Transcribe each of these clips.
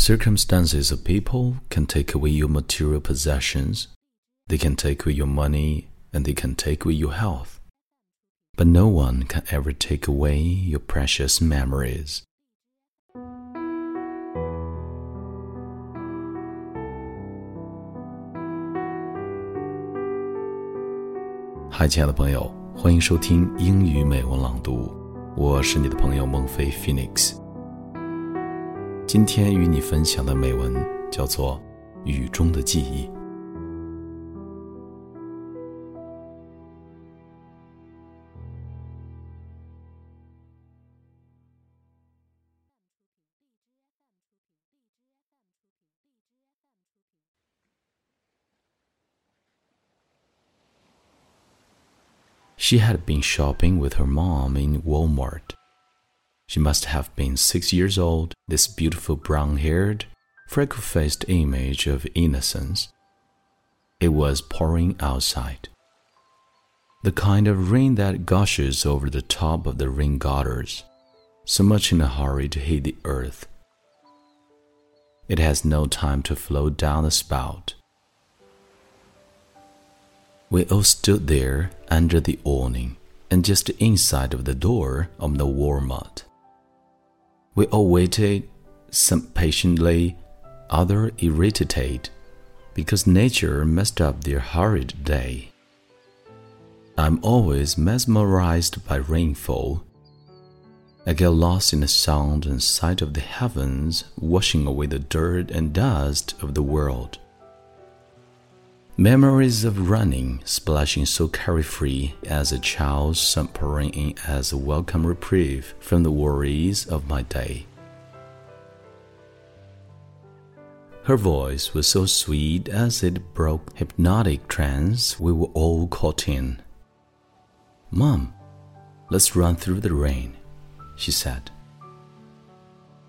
Circumstances of people can take away your material possessions, they can take away your money, and they can take away your health. But no one can ever take away your precious memories. Hi，亲爱的朋友，欢迎收听英语美文朗读，我是你的朋友孟飞 Phoenix。今天与你分享的美文叫做《雨中的记忆》。She had been shopping with her mom in Walmart. She must have been six years old, this beautiful brown haired, freckle faced image of innocence. It was pouring outside. The kind of rain that gushes over the top of the rain gutters, so much in a hurry to hit the earth. It has no time to flow down the spout. We all stood there under the awning and just inside of the door of the Walmart. We all waited, some patiently, others irritated, because nature messed up their hurried day. I'm always mesmerized by rainfall. I get lost in the sound and sight of the heavens washing away the dirt and dust of the world. Memories of running, splashing so carefree as a child, some pouring in as a welcome reprieve from the worries of my day. Her voice was so sweet as it broke hypnotic trance we were all caught in. Mom, let's run through the rain, she said.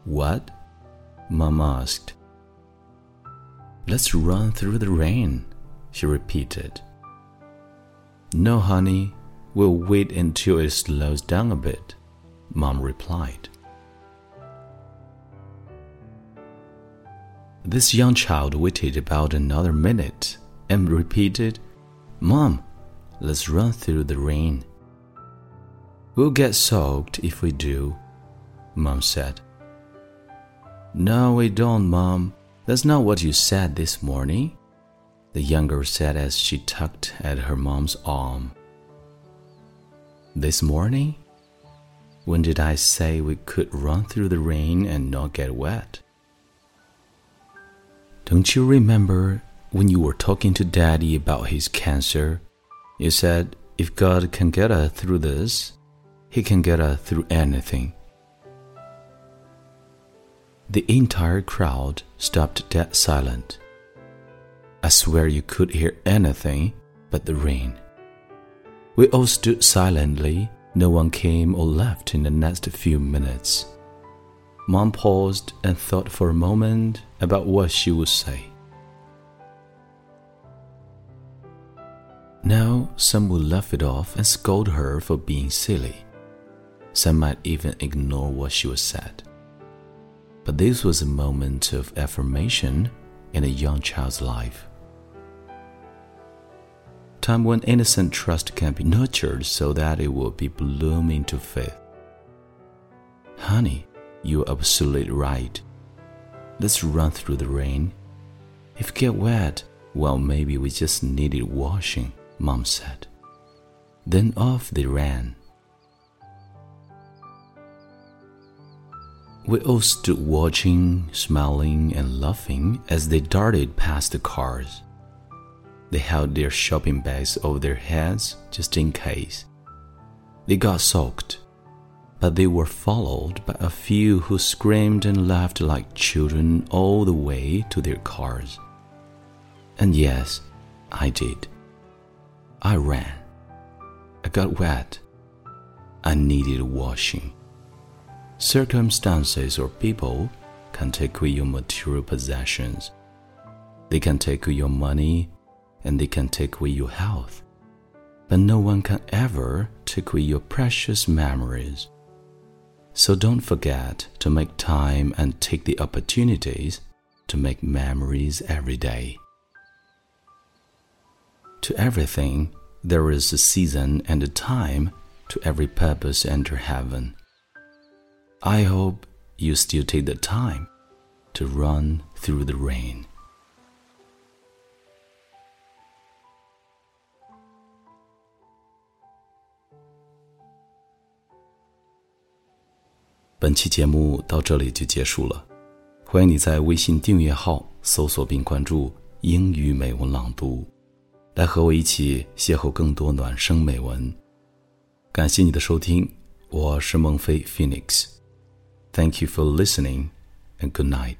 What? Mom asked. Let's run through the rain, she repeated. No, honey, we'll wait until it slows down a bit, Mom replied. This young child waited about another minute and repeated, Mom, let's run through the rain. We'll get soaked if we do, Mom said. No, we don't, Mom. That's not what you said this morning the younger said as she tugged at her mom's arm. This morning? When did I say we could run through the rain and not get wet? Don't you remember when you were talking to Daddy about his cancer? You said if God can get us through this, He can get us through anything. The entire crowd stopped dead silent. I swear you could hear anything but the rain. We all stood silently. No one came or left in the next few minutes. Mom paused and thought for a moment about what she would say. Now, some would laugh it off and scold her for being silly. Some might even ignore what she was said. But this was a moment of affirmation in a young child's life time when innocent trust can be nurtured so that it will be bloom into faith. Honey, you're absolutely right. Let's run through the rain. If get wet, well, maybe we just needed washing, Mom said. Then off they ran. We all stood watching, smiling, and laughing as they darted past the cars. They held their shopping bags over their heads just in case. They got soaked, but they were followed by a few who screamed and laughed like children all the way to their cars. And yes, I did. I ran. I got wet. I needed washing. Circumstances or people can take away your material possessions. They can take your money and they can take away your health, but no one can ever take away your precious memories. So don't forget to make time and take the opportunities to make memories every day. To everything, there is a season and a time to every purpose under heaven. I hope you still take the time to run through the rain. 本期节目到这里就结束了，欢迎你在微信订阅号搜索并关注“英语美文朗读”，来和我一起邂逅更多暖声美文。感谢你的收听，我是孟非 Phoenix。Thank you for listening and good night.